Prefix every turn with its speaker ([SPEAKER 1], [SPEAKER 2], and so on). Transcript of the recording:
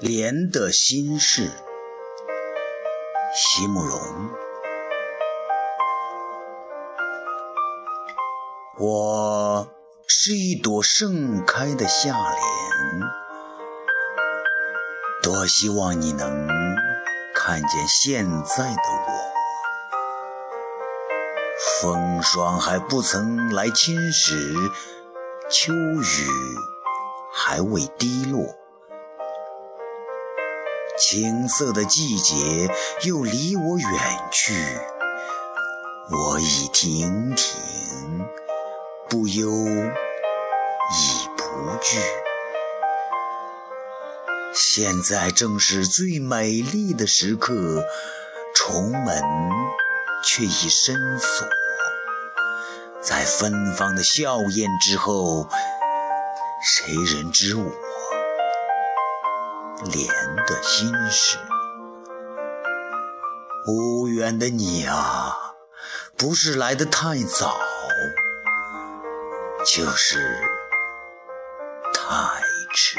[SPEAKER 1] 莲的心事，席慕容。我是一朵盛开的夏莲，多希望你能看见现在的我。风霜还不曾来侵蚀，秋雨还未滴落。青涩的季节又离我远去，我已亭亭，不忧已不惧。现在正是最美丽的时刻，重门却已深锁，在芬芳的笑靥之后，谁人知我？莲的心事，无缘的你啊，不是来得太早，就是太迟。